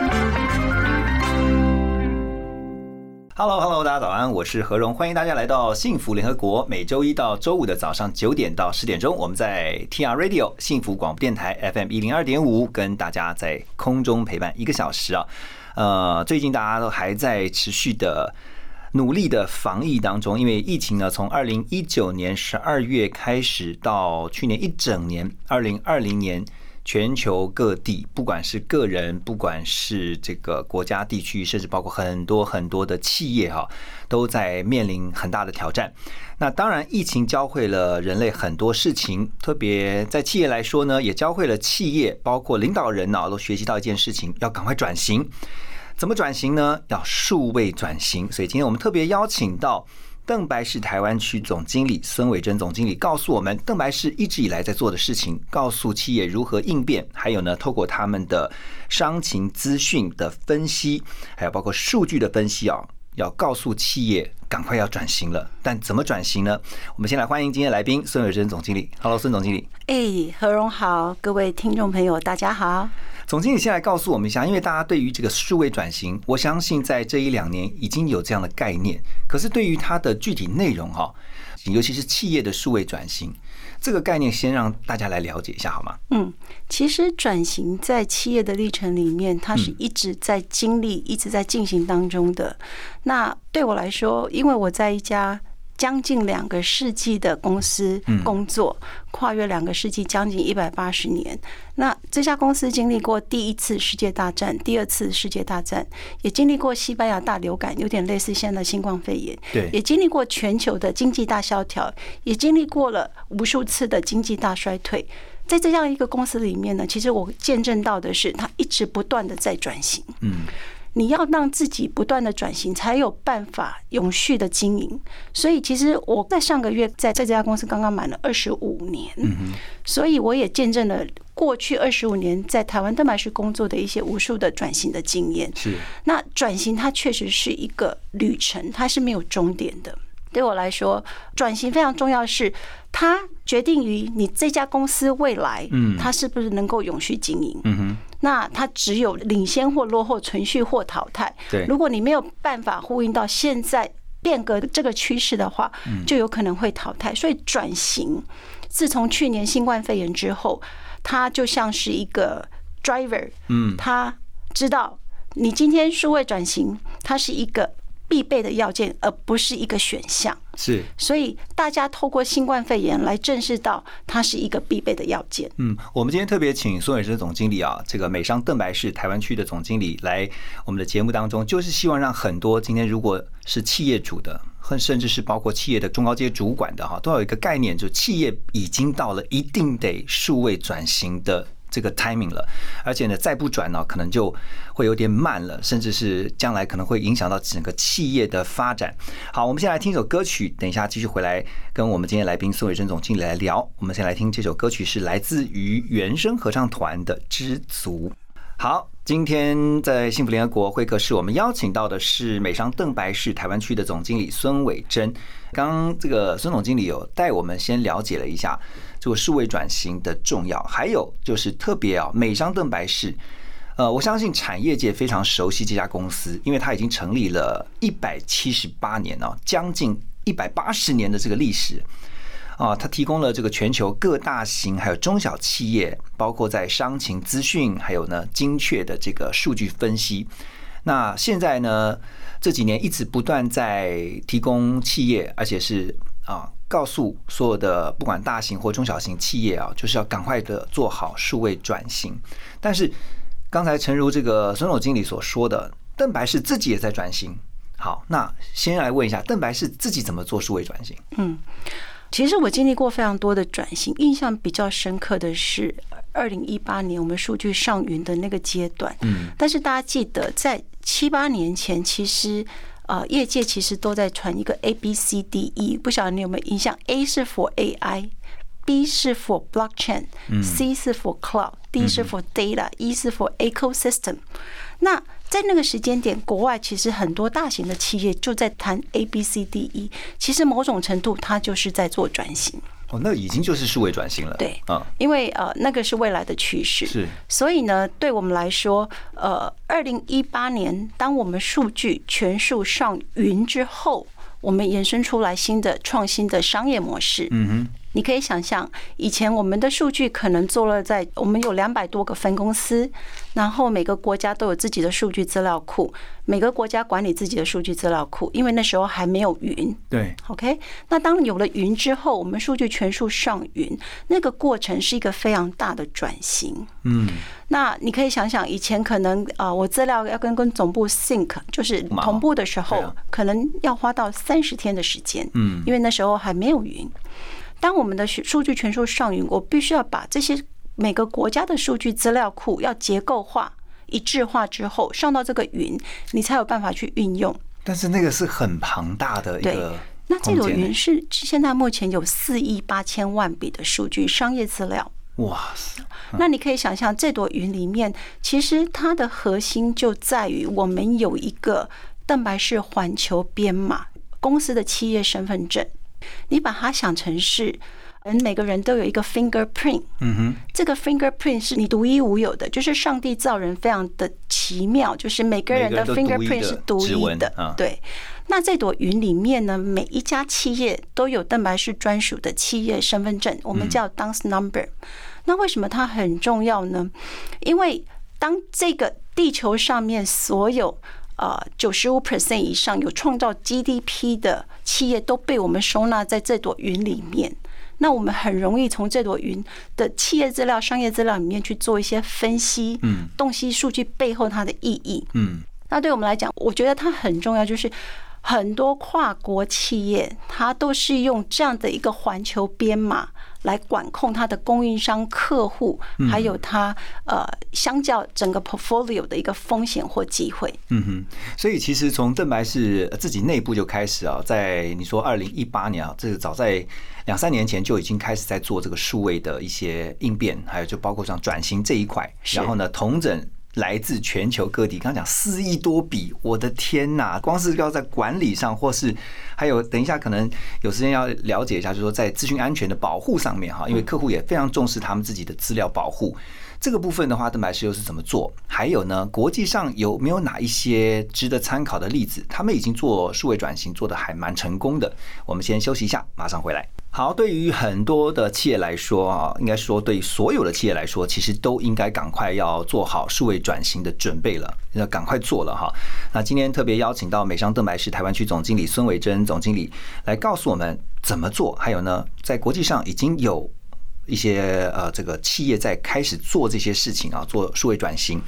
Hello，Hello，大家早安，我是何荣，欢迎大家来到幸福联合国。每周一到周五的早上九点到十点钟，我们在 TR Radio 幸福广播电台 FM 一零二点五，跟大家在空中陪伴一个小时啊。呃，最近大家都还在持续的。努力的防疫当中，因为疫情呢，从二零一九年十二月开始到去年一整年，二零二零年，全球各地，不管是个人，不管是这个国家地区，甚至包括很多很多的企业哈，都在面临很大的挑战。那当然，疫情教会了人类很多事情，特别在企业来说呢，也教会了企业，包括领导人呢，都学习到一件事情，要赶快转型。怎么转型呢？要数位转型。所以今天我们特别邀请到邓白氏台湾区总经理孙伟珍总经理，告诉我们邓白氏一直以来在做的事情，告诉企业如何应变，还有呢，透过他们的商情资讯的分析，还有包括数据的分析啊，要告诉企业赶快要转型了。但怎么转型呢？我们先来欢迎今天来宾孙伟珍总经理。Hello，孙总经理。哎，何荣好，各位听众朋友，大家好。总经理先来告诉我们一下，因为大家对于这个数位转型，我相信在这一两年已经有这样的概念。可是对于它的具体内容哈，尤其是企业的数位转型这个概念，先让大家来了解一下好吗？嗯，其实转型在企业的历程里面，它是一直在经历、一直在进行当中的。那对我来说，因为我在一家。将近两个世纪的公司工作，跨越两个世纪，将近一百八十年。那这家公司经历过第一次世界大战、第二次世界大战，也经历过西班牙大流感，有点类似现在的新冠肺炎。对，也经历过全球的经济大萧条，也经历过了无数次的经济大衰退。在这样一个公司里面呢，其实我见证到的是，它一直不断的在转型。嗯。你要让自己不断的转型，才有办法永续的经营。所以，其实我在上个月在在这家公司刚刚满了二十五年，所以我也见证了过去二十五年在台湾蛋白市工作的一些无数的转型的经验。是，那转型它确实是一个旅程，它是没有终点的。对我来说，转型非常重要，是它决定于你这家公司未来，嗯，它是不是能够永续经营。嗯哼。那它只有领先或落后，存续或淘汰。对，如果你没有办法呼应到现在变革这个趋势的话，就有可能会淘汰。所以转型，自从去年新冠肺炎之后，它就像是一个 driver，嗯，他知道你今天数位转型，它是一个。必备的要件，而不是一个选项。是，所以大家透过新冠肺炎来正视到它是一个必备的要件。嗯，我们今天特别请孙伟生总经理啊，这个美商邓白氏台湾区的总经理来我们的节目当中，就是希望让很多今天如果是企业主的，甚甚至是包括企业的中高阶主管的哈，都有一个概念，就是企业已经到了一定得数位转型的。这个 timing 了，而且呢，再不转呢，可能就会有点慢了，甚至是将来可能会影响到整个企业的发展。好，我们先来听一首歌曲，等一下继续回来跟我们今天来宾宋伟珍总经理来聊。我们先来听这首歌曲，是来自于原声合唱团的《知足》。好，今天在幸福联合国会客室，我们邀请到的是美商邓白氏台湾区的总经理孙伟珍。刚这个孙总经理有带我们先了解了一下。这个数位转型的重要，还有就是特别啊，美商邓白氏，呃，我相信产业界非常熟悉这家公司，因为它已经成立了一百七十八年哦，将近一百八十年的这个历史啊，它提供了这个全球各大型还有中小企业，包括在商情资讯，还有呢精确的这个数据分析。那现在呢，这几年一直不断在提供企业，而且是啊。告诉所有的不管大型或中小型企业啊，就是要赶快的做好数位转型。但是刚才诚如这个孙总经理所说的，邓白氏自己也在转型。好，那先来问一下，邓白氏自己怎么做数位转型？嗯，其实我经历过非常多的转型，印象比较深刻的是二零一八年我们数据上云的那个阶段。嗯，但是大家记得在七八年前，其实呃，业界其实都在传一个 A B C D E，不晓得你有没有印象？A 是 for AI，B 是 for blockchain，C 是 for cloud，D 是 for data，E 是 for ecosystem。那在那个时间点，国外其实很多大型的企业就在谈 A B C D E，其实某种程度它就是在做转型。哦，那已经就是数位转型了。对，啊，因为呃，那个是未来的趋势。是，所以呢，对我们来说，呃，二零一八年，当我们数据全数上云之后，我们延伸出来新的创新的商业模式。嗯哼。你可以想象，以前我们的数据可能做了在我们有两百多个分公司，然后每个国家都有自己的数据资料库，每个国家管理自己的数据资料库，因为那时候还没有云。对，OK。那当有了云之后，我们数据全数上云，那个过程是一个非常大的转型。嗯。那你可以想想，以前可能啊，我资料要跟跟总部 sync，就是同步的时候，可能要花到三十天的时间。嗯。因为那时候还没有云。当我们的数据全数上云，我必须要把这些每个国家的数据资料库要结构化、一致化之后，上到这个云，你才有办法去运用。但是那个是很庞大的一个。那这朵云是现在目前有四亿八千万笔的数据商业资料。哇塞！那你可以想象，这朵云里面，其实它的核心就在于我们有一个蛋白式环球编码公司的企业身份证。你把它想成是，嗯，每个人都有一个 fingerprint，嗯哼，这个 fingerprint 是你独一无有的，就是上帝造人非常的奇妙，就是每个人的 fingerprint 是独一的，对。那这朵云里面呢，每一家企业都有邓白氏专属的企业身份证，我们叫 dance number。那为什么它很重要呢？因为当这个地球上面所有呃，九十五 percent 以上有创造 GDP 的企业都被我们收纳在这朵云里面。那我们很容易从这朵云的企业资料、商业资料里面去做一些分析，嗯，洞悉数据背后它的意义，嗯。那对我们来讲，我觉得它很重要，就是很多跨国企业它都是用这样的一个环球编码。来管控它的供应商、客户，还有它呃，相较整个 portfolio 的一个风险或机会。嗯哼，所以其实从邓白氏自己内部就开始啊，在你说二零一八年啊，这个早在两三年前就已经开始在做这个数位的一些应变，还有就包括像转型这一块，然后呢，同整。来自全球各地，刚刚讲四亿多笔，我的天呐！光是要在管理上，或是还有等一下可能有时间要了解一下，就是说在资讯安全的保护上面哈，因为客户也非常重视他们自己的资料保护。这个部分的话，邓白石又是怎么做？还有呢，国际上有没有哪一些值得参考的例子？他们已经做数位转型，做的还蛮成功的。我们先休息一下，马上回来。好，对于很多的企业来说啊，应该说对所有的企业来说，其实都应该赶快要做好数位转型的准备了，要赶快做了哈。那今天特别邀请到美商邓白石台湾区总经理孙伟珍总经理来告诉我们怎么做，还有呢，在国际上已经有。一些呃，这个企业在开始做这些事情啊，做数位转型。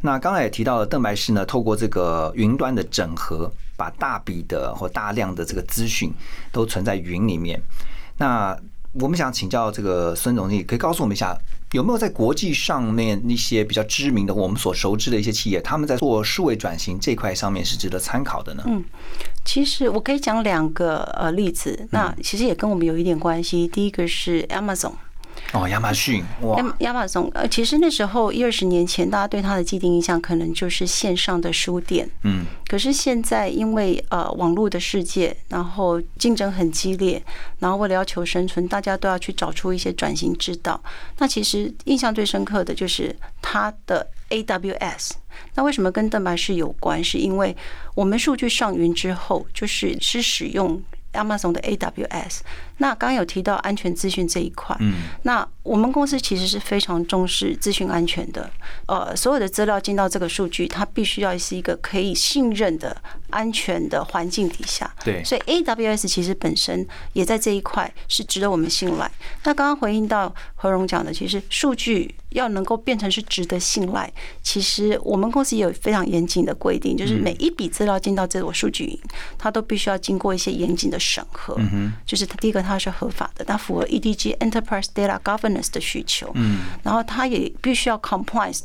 那刚才也提到了，邓白氏呢，透过这个云端的整合，把大笔的或大量的这个资讯都存在云里面。那我们想请教这个孙总经理，可以告诉我们一下，有没有在国际上面那些比较知名的、我们所熟知的一些企业，他们在做数位转型这块上面是值得参考的呢？嗯，其实我可以讲两个呃例子，那其实也跟我们有一点关系。第一个是 Amazon。哦，亚马逊哇！亚马逊呃，其实那时候一二十年前，大家对它的既定印象可能就是线上的书店。嗯。可是现在，因为呃网络的世界，然后竞争很激烈，然后为了要求生存，大家都要去找出一些转型之道。那其实印象最深刻的就是它的 AWS。那为什么跟邓白氏有关？是因为我们数据上云之后，就是是使用 Amazon 的 AWS。那刚刚有提到安全资讯这一块，嗯，那我们公司其实是非常重视资讯安全的。呃，所有的资料进到这个数据，它必须要是一个可以信任的安全的环境底下。对，所以 AWS 其实本身也在这一块是值得我们信赖。那刚刚回应到何荣讲的，其实数据要能够变成是值得信赖，其实我们公司也有非常严谨的规定，就是每一笔资料进到这个数据营，它都必须要经过一些严谨的审核。嗯，就是它第一个。它是合法的，它符合 EDG Enterprise Data Governance 的需求。嗯，然后它也必须要 compliance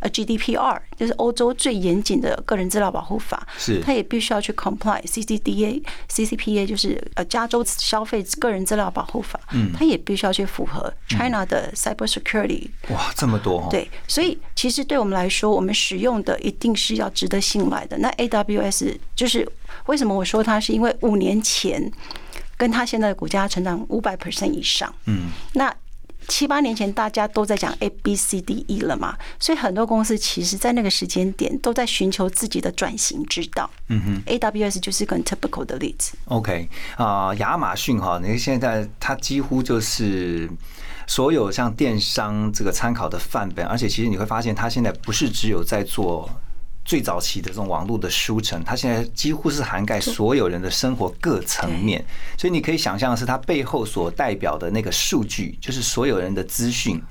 呃 GDPR，就是欧洲最严谨的个人资料保护法，是。它也必须要去 comply CCDA、CCPA，就是呃加州消费个人资料保护法，嗯。它也必须要去符合 China 的 cyber security 哇，这么多哦，对，所以其实对我们来说，我们使用的一定是要值得信赖的。那 AWS 就是为什么我说它是因为五年前跟它现在的股价成长五百 percent 以上，嗯，那七八年前大家都在讲 A B C D E 了嘛，所以很多公司其实在那个时间点都在寻求自己的转型之道。嗯哼。AWS 就是一个很 typical 的例子。OK 啊、亚马逊哈，你看现在它几乎就是所有像电商这个参考的范本，而且其实你会发现，它现在不是只有在做最早期的这种网络的书城，它现在几乎是涵盖所有人的生活各层面，所以你可以想象的是，它背后所代表的那个数据，就是所有人的资讯。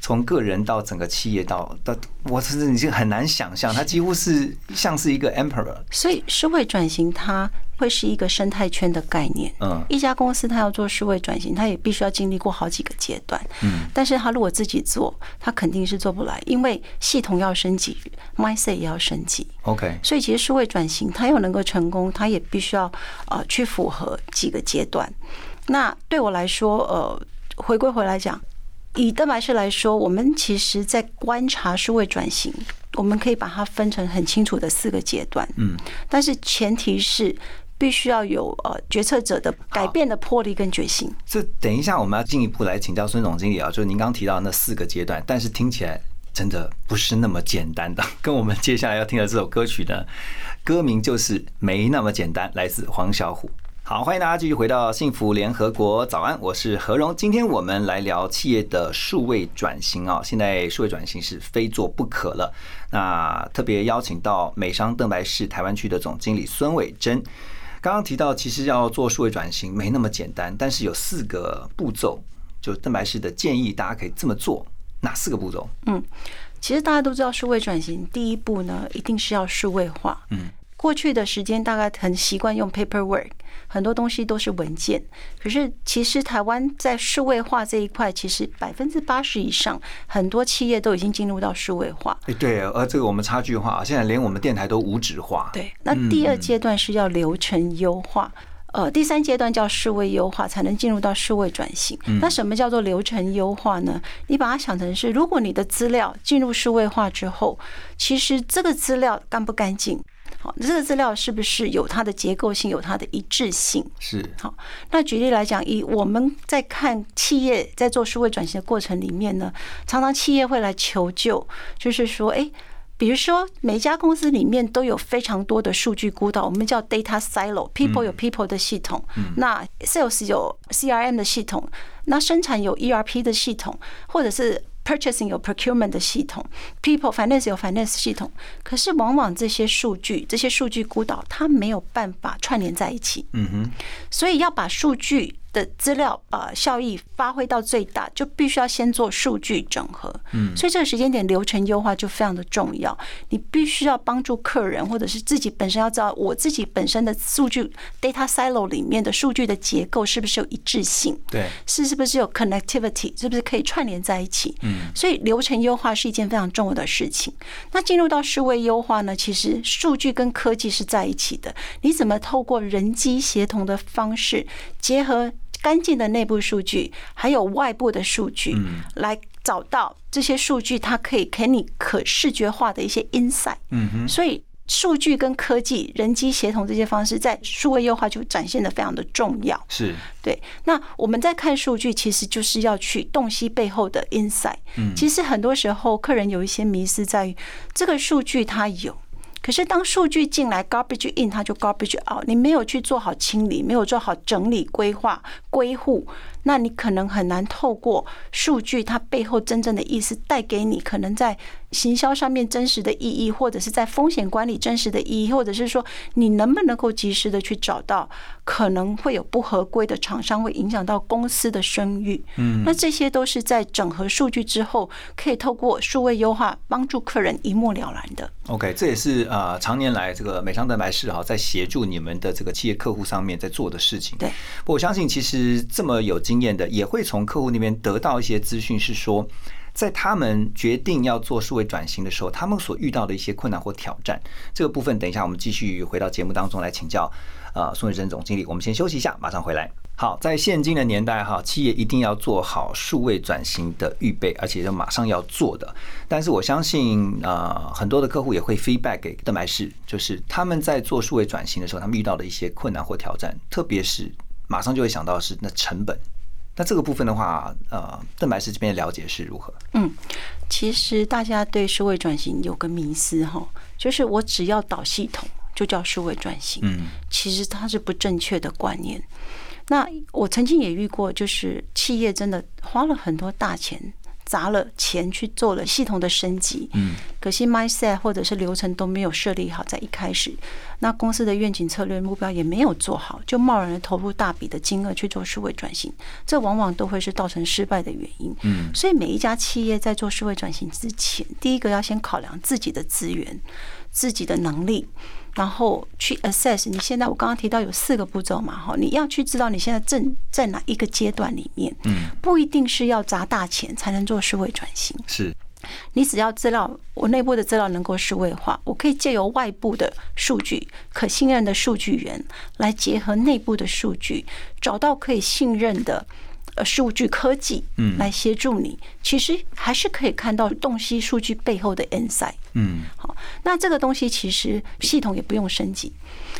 从个人到整个企业到到，我甚至已经很难想象，它几乎是像是一个 emperor，所以社会转型它会是一个生态圈的概念。嗯一家公司它要做数位转型，它也必须要经历过好几个阶段。嗯，但是它如果自己做，它肯定是做不来，因为系统要升级，mindset 也要升级。，OK，所以其实数位转型，它要能够成功，它也必须要呃去符合几个阶段。那对我来说，呃，回归回来讲，以蛋白质来说，我们其实在观察数位转型，我们可以把它分成很清楚的四个阶段。嗯，但是前提是必须要有呃决策者的改变的魄力跟决心。这等一下我们要进一步来请教孙总经理啊，就是您刚提到那四个阶段，但是听起来真的不是那么简单的。跟我们接下来要听的这首歌曲呢，歌名就是没那么简单，来自黄小琥。好，欢迎大家继续回到幸福联合国，早安，我是何荣。今天我们来聊企业的数位转型啊，现在数位转型是非做不可了。那特别邀请到美商邓白氏台湾区的总经理孙伟珍。刚刚提到，其实要做数位转型没那么简单，但是有四个步骤，就邓白氏的建议，大家可以这么做。哪四个步骤？嗯其实大家都知道，数位转型第一步呢，一定是要数位化。嗯，过去的时间大概很习惯用 paperwork，很多东西都是文件。可是其实台湾在数位化这一块，其实百分之八十以上，很多企业都已经进入到数位化。哎，对，而这个我们差距化，现在连我们电台都无纸化。对，那第二阶段是要流程优化。呃，第三阶段叫数位优化，才能进入到数位转型。那什么叫做流程优化呢？你把它想成是，如果你的资料进入数位化之后，其实这个资料干不干净？好，这个资料是不是有它的结构性，有它的一致性？是，好，那举例来讲，以我们在看企业在做数位转型的过程里面呢，常常企业会来求救，就是说，哎。比如说，每一家公司里面都有非常多的数据孤岛，我们叫 data silo，people 有 people 的系统，那 sales 有 CRM 的系统，那生产有 ERP 的系统，或者是 purchasing 有 procurement 的系统，people finance 有 finance 系统。可是往往这些数据，这些数据孤岛，它没有办法串联在一起。嗯哼，所以要把数据的资料呃效益发挥到最大，就必须要先做数据整合。嗯，所以这个时间点流程优化就非常的重要。你必须要帮助客人，或者是自己本身要知道我自己本身的数据 data silo 里面的数据的结构是不是有一致性。对，是是不是有 connectivity，是不是可以串联在一起？嗯，所以流程优化是一件非常重要的事情。那进入到数位优化呢，其实数据跟科技是在一起的。你怎么透过人机协同的方式，结合干净的内部数据，还有外部的数据，来找到这些数据，它可以给你可视觉化的一些 insight。嗯哼，所以数据跟科技、人机协同这些方式，在数位优化就展现的非常的重要。是，对，那我们在看数据，其实就是要去洞悉背后的 insight。嗯其实很多时候客人有一些迷失在于，这个数据它有，可是当数据进来 garbage in，它就 garbage out，你没有去做好清理，没有做好整理、规划、归户，那你可能很难透过数据它背后真正的意思带给你，可能在行销上面真实的意义，或者是在风险管理真实的意义，或者是说你能不能够及时的去找到可能会有不合规的厂商，会影响到公司的声誉。嗯，那这些都是在整合数据之后，可以透过数位优化帮助客人一目了然的。OK，这也是呃常年来这个美商蛋白是哈在协助你们的这个企业客户上面在做的事情。对，我相信其实这么有经验的，也会从客户那边得到一些资讯，是说在他们决定要做数位转型的时候，他们所遇到的一些困难或挑战，这个部分等一下我们继续回到节目当中来请教。呃，宋宇珍总经理，我们先休息一下，马上回来。好，在现今的年代哈，企业一定要做好数位转型的预备，而且要马上要做的。但是我相信，呃，很多的客户也会 feedback 给邓白氏，就是他们在做数位转型的时候，他们遇到的一些困难或挑战，特别是马上就会想到是那成本。那这个部分的话，呃，邓白氏这边的了解是如何？嗯，其实大家对数位转型有个迷思哈，就是我只要导系统就叫数位转型。嗯，其实它是不正确的观念。那我曾经也遇过，就是企业真的花了很多大钱。砸了钱去做了系统的升级，嗯，可惜 mindset 或者是流程都没有设立好，在一开始，那公司的愿景策略目标也没有做好，就贸然的投入大笔的金额去做数位转型，这往往都会是造成失败的原因。嗯，所以每一家企业在做数位转型之前，第一个要先考量自己的资源、自己的能力。然后去 assess，你现在我刚刚提到有四个步骤嘛，哈，你要去知道你现在正在哪一个阶段里面，嗯，不一定是要砸大钱才能做数位转型，是，你只要资料，我内部的资料能够数位化，我可以借由外部的数据、可信任的数据源来结合内部的数据，找到可以信任的。呃，数据科技，嗯，来协助你，其实还是可以看到洞悉数据背后的 insight，嗯，好，那这个东西其实系统也不用升级。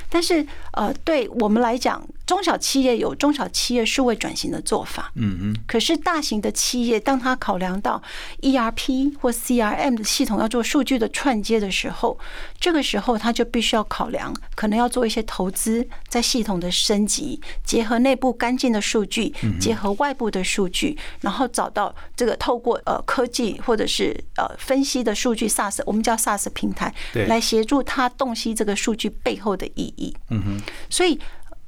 但是，呃，对我们来讲，中小企业有中小企业数位转型的做法，嗯嗯。可是大型的企业，当他考量到 ERP 或 CRM 的系统要做数据的串接的时候，这个时候他就必须要考量，可能要做一些投资在系统的升级，结合内部干净的数据，结合外部的数据，然后找到这个透过呃科技或者是呃分析的数据 SaaS，我们叫 SaaS 平台，来协助他洞悉这个数据背后的意义。嗯哼，所以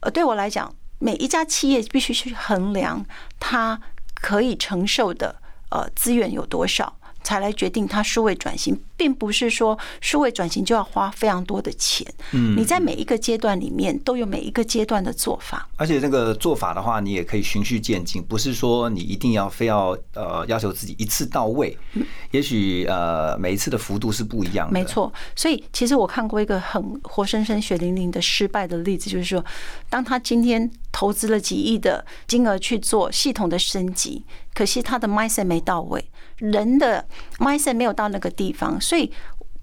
呃，对我来讲，每一家企业必须去衡量它可以承受的呃资源有多少。才来决定它数位转型，并不是说数位转型就要花非常多的钱。嗯，你在每一个阶段里面都有每一个阶段的做法，而且这个做法的话，你也可以循序渐进，不是说你一定要非要呃要求自己一次到位。也许呃每一次的幅度是不一样的。没错，所以其实我看过一个很活生生血淋淋的失败的例子，就是说，当他今天投资了几亿的金额去做系统的升级，可惜他的 mindset 没到位。人的 mindset 没有到那个地方，所以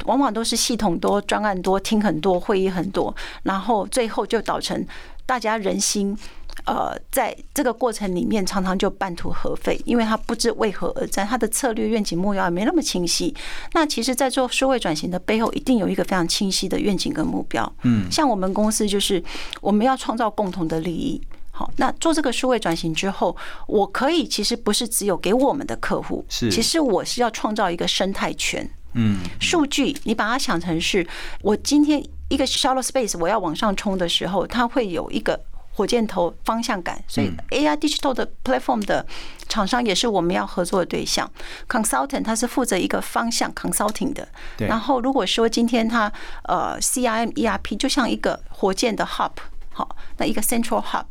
往往都是系统多、专案多、听很多、会议很多，然后最后就导成大家人心，呃，在这个过程里面常常就半途而废，因为他不知为何而战，他的策略、愿景、目标也没那么清晰。那其实，在做数位转型的背后，一定有一个非常清晰的愿景跟目标。嗯，像我们公司就是我们要创造共同的利益。好，那做这个数位转型之后，我可以其实不是只有给我们的客户，是，其实我是要创造一个生态圈。嗯，数据你把它想成是，我今天一个 shallow space 我要往上冲的时候，它会有一个火箭头方向感。所以 AI digital 的 platform 的厂商也是我们要合作的对象。Consultant 它是负责一个方向 consulting 的。然后如果说今天它呃 CRM ERP 就像一个火箭的 hub。好，那一个 central hub，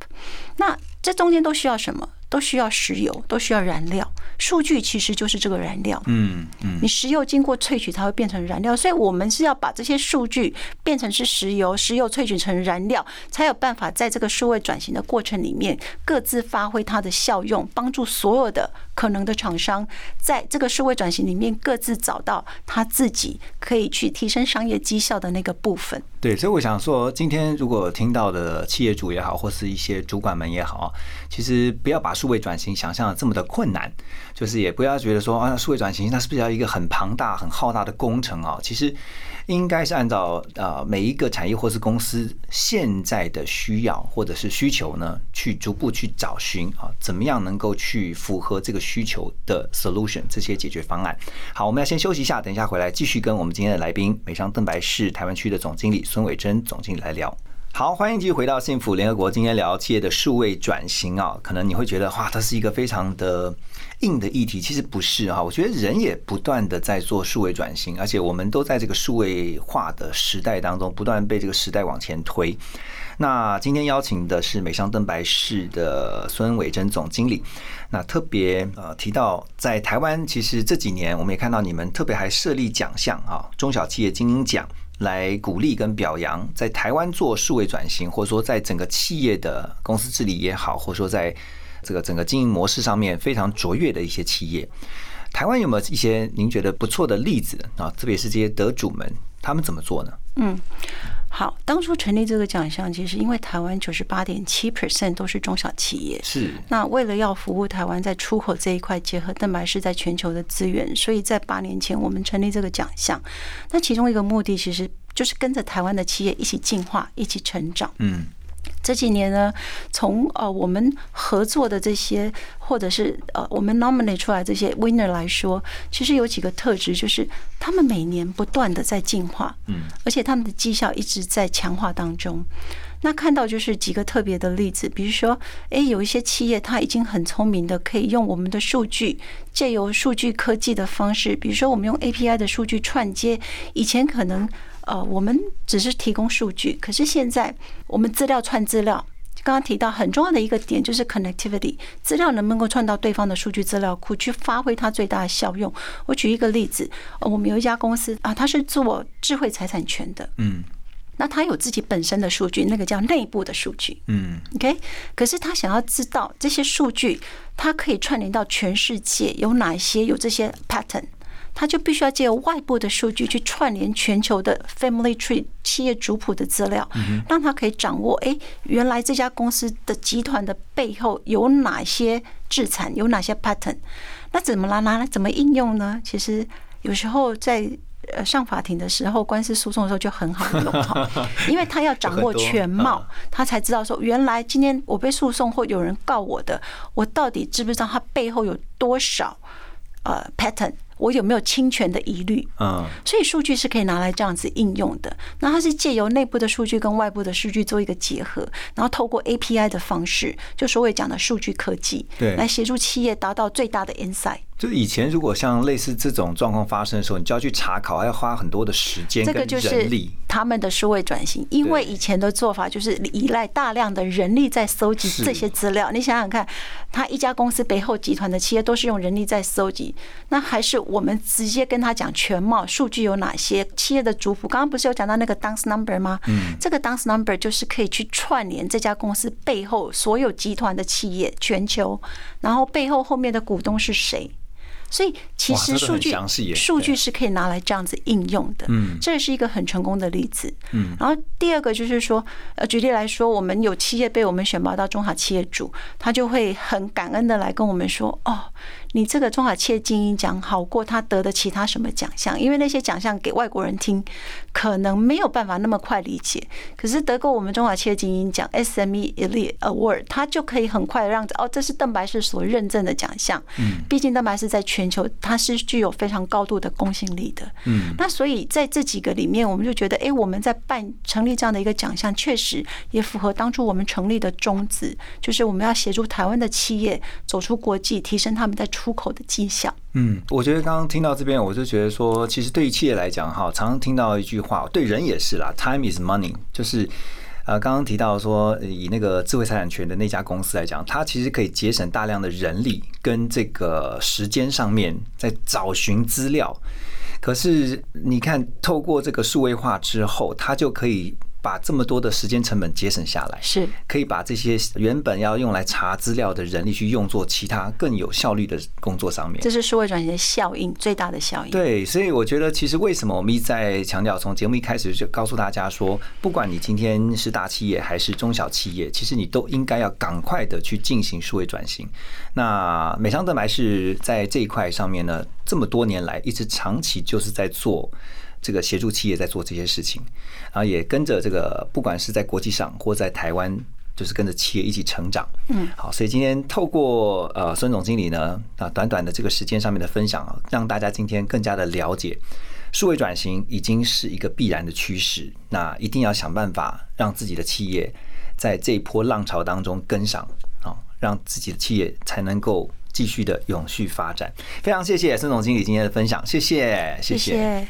那这中间都需要什么？都需要石油，都需要燃料。数据其实就是这个燃料。嗯嗯，你石油经过萃取它会变成燃料，所以我们是要把这些数据变成是石油，石油萃取成燃料，才有办法在这个数位转型的过程里面各自发挥它的效用，帮助所有的可能的厂商在这个数位转型里面各自找到他自己可以去提升商业绩效的那个部分。对，所以我想说，今天如果听到的企业主也好，或是一些主管们也好，其实不要把数位转型想象的这么的困难，就是也不要觉得说啊，数位转型它是不是要一个很庞大、很浩大的工程啊？其实应该是按照呃每一个产业或是公司现在的需要或者是需求呢，去逐步去找寻啊，怎么样能够去符合这个需求的 solution 这些解决方案。好，我们要先休息一下，等一下回来继续跟我们今天的来宾美商邓白氏台湾区的总经理孙伟珍总经理来聊。好，欢迎继续回到幸福联合国。今天聊企业的数位转型啊，可能你会觉得哇，它是一个非常的硬的议题，其实不是啊。我觉得人也不断的在做数位转型，而且我们都在这个数位化的时代当中，不断被这个时代往前推。那今天邀请的是美商登白市的孙伟珍总经理。那特别呃提到，在台湾，其实这几年我们也看到你们特别还设立奖项啊，中小企业精英奖。来鼓励跟表扬在台湾做数位转型，或者说在整个企业的公司治理也好，或者说在这个整个经营模式上面非常卓越的一些企业，台湾有没有一些您觉得不错的例子啊？特别是这些得主们，他们怎么做呢？嗯。好，当初成立这个奖项，其实因为台湾九十八点七 percent 都是中小企业，是。那为了要服务台湾在出口这一块，结合蛋白是在全球的资源，所以在八年前我们成立这个奖项。那其中一个目的，其实就是跟着台湾的企业一起进化，一起成长。嗯。这几年呢，从呃我们合作的这些，或者是呃我们 nominate 出来这些 winner 来说，其实有几个特质，就是他们每年不断的在进化，嗯，而且他们的绩效一直在强化当中。那看到就是几个特别的例子，比如说，哎，有一些企业它已经很聪明的，可以用我们的数据，借由数据科技的方式，比如说我们用 API 的数据串接，以前可能。呃，我们只是提供数据，可是现在我们资料串资料，刚刚提到很重要的一个点就是 connectivity，资料能不能够串到对方的数据资料库去发挥它最大的效用？我举一个例子，我们有一家公司啊，它是做智慧财产权的，嗯，那他有自己本身的数据，那个叫内部的数据，嗯，OK，可是他想要知道这些数据，它可以串联到全世界有哪些有这些 pattern。他就必须要借由外部的数据去串联全球的 family tree 企业族谱的资料，让他可以掌握，哎，原来这家公司的集团的背后有哪些资产，有哪些 pattern？那怎么拿拿来怎么应用呢？其实有时候在呃上法庭的时候，官司诉讼的时候就很好用哈，因为他要掌握全貌，他才知道说，原来今天我被诉讼或有人告我的，我到底知不知道他背后有多少呃 pattern？我有没有侵权的疑虑？嗯，所以数据是可以拿来这样子应用的。那它是借由内部的数据跟外部的数据做一个结合，然后透过 API 的方式，就所谓讲的数据科技，对，来协助企业达到最大的 insight。就以前如果像类似这种状况发生的时候，你就要去查考，还要花很多的时间这个就是他们的数位转型，因为以前的做法就是依赖大量的人力在搜集这些资料。你想想看，他一家公司背后集团的企业都是用人力在搜集，那还是我们直接跟他讲全貌，数据有哪些，企业的族谱。刚刚不是有讲到那个 dance number 吗？嗯，这个 dance number 就是可以去串联这家公司背后所有集团的企业，全球，然后背后后面的股东是谁。所以其实数据数据是可以拿来这样子应用的，嗯，这是一个很成功的例子，嗯。然后第二个就是说，呃，举例来说，我们有企业被我们选拔到中小企业主，他就会很感恩的来跟我们说，哦。你这个中华企业精英奖好过他得的其他什么奖项？因为那些奖项给外国人听，可能没有办法那么快理解。可是得过我们中华企业精英奖 SME Elite Award，他就可以很快让哦，这是邓白氏所认证的奖项。嗯，毕竟邓白氏在全球它是具有非常高度的公信力的。嗯，那所以在这几个里面，我们就觉得，哎，我们在办成立这样的一个奖项，确实也符合当初我们成立的宗旨，就是我们要协助台湾的企业走出国际，提升他们在出。出口的绩效。嗯，我觉得刚刚听到这边，我就觉得说，其实对于企业来讲，哈，常常听到一句话，对人也是啦，“time is money”，就是呃，刚刚提到说，以那个智慧财产权的那家公司来讲，它其实可以节省大量的人力跟这个时间上面在找寻资料。可是你看，透过这个数位化之后，它就可以。把这么多的时间成本节省下来，是可以把这些原本要用来查资料的人力去用作其他更有效率的工作上面。这是数位转型的效应，最大的效应。对，所以我觉得，其实为什么我们一直在强调，从节目一开始就告诉大家说，不管你今天是大企业还是中小企业，其实你都应该要赶快的去进行数位转型。那美商德白是在这一块上面呢，这么多年来一直长期就是在做。这个协助企业在做这些事情，然后也跟着这个，不管是在国际上或在台湾，就是跟着企业一起成长。嗯，好，所以今天透过呃孙总经理呢啊短短的这个时间上面的分享啊，让大家今天更加的了解，数位转型已经是一个必然的趋势，那一定要想办法让自己的企业在这波浪潮当中跟上啊，让自己的企业才能够继续的永续发展。非常谢谢孙总经理今天的分享，谢谢，谢谢。